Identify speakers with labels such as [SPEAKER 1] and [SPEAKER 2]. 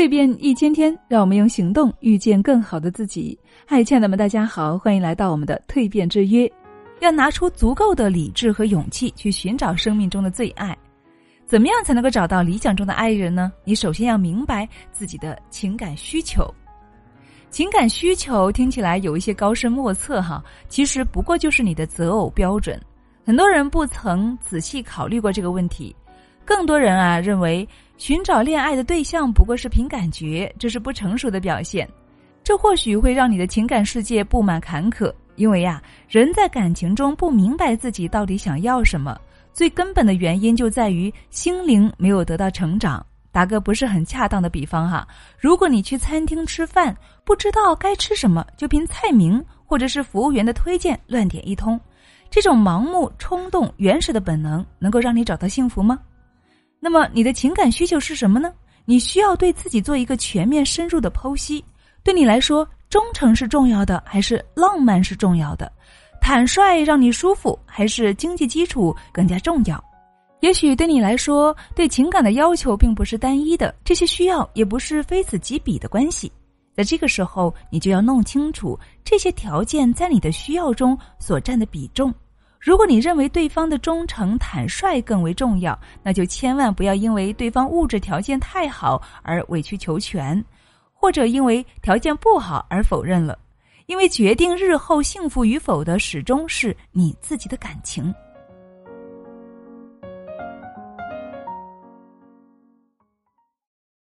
[SPEAKER 1] 蜕变一千天，让我们用行动遇见更好的自己。嗨，亲爱的们，大家好，欢迎来到我们的蜕变之约。要拿出足够的理智和勇气去寻找生命中的最爱。怎么样才能够找到理想中的爱人呢？你首先要明白自己的情感需求。情感需求听起来有一些高深莫测哈，其实不过就是你的择偶标准。很多人不曾仔细考虑过这个问题。更多人啊认为，寻找恋爱的对象不过是凭感觉，这是不成熟的表现。这或许会让你的情感世界布满坎坷，因为呀，人在感情中不明白自己到底想要什么。最根本的原因就在于心灵没有得到成长。打个不是很恰当的比方哈，如果你去餐厅吃饭，不知道该吃什么，就凭菜名或者是服务员的推荐乱点一通，这种盲目、冲动、原始的本能，能够让你找到幸福吗？那么你的情感需求是什么呢？你需要对自己做一个全面深入的剖析。对你来说，忠诚是重要的，还是浪漫是重要的？坦率让你舒服，还是经济基础更加重要？也许对你来说，对情感的要求并不是单一的，这些需要也不是非此即彼的关系。在这个时候，你就要弄清楚这些条件在你的需要中所占的比重。如果你认为对方的忠诚坦率更为重要，那就千万不要因为对方物质条件太好而委曲求全，或者因为条件不好而否认了。因为决定日后幸福与否的始终是你自己的感情。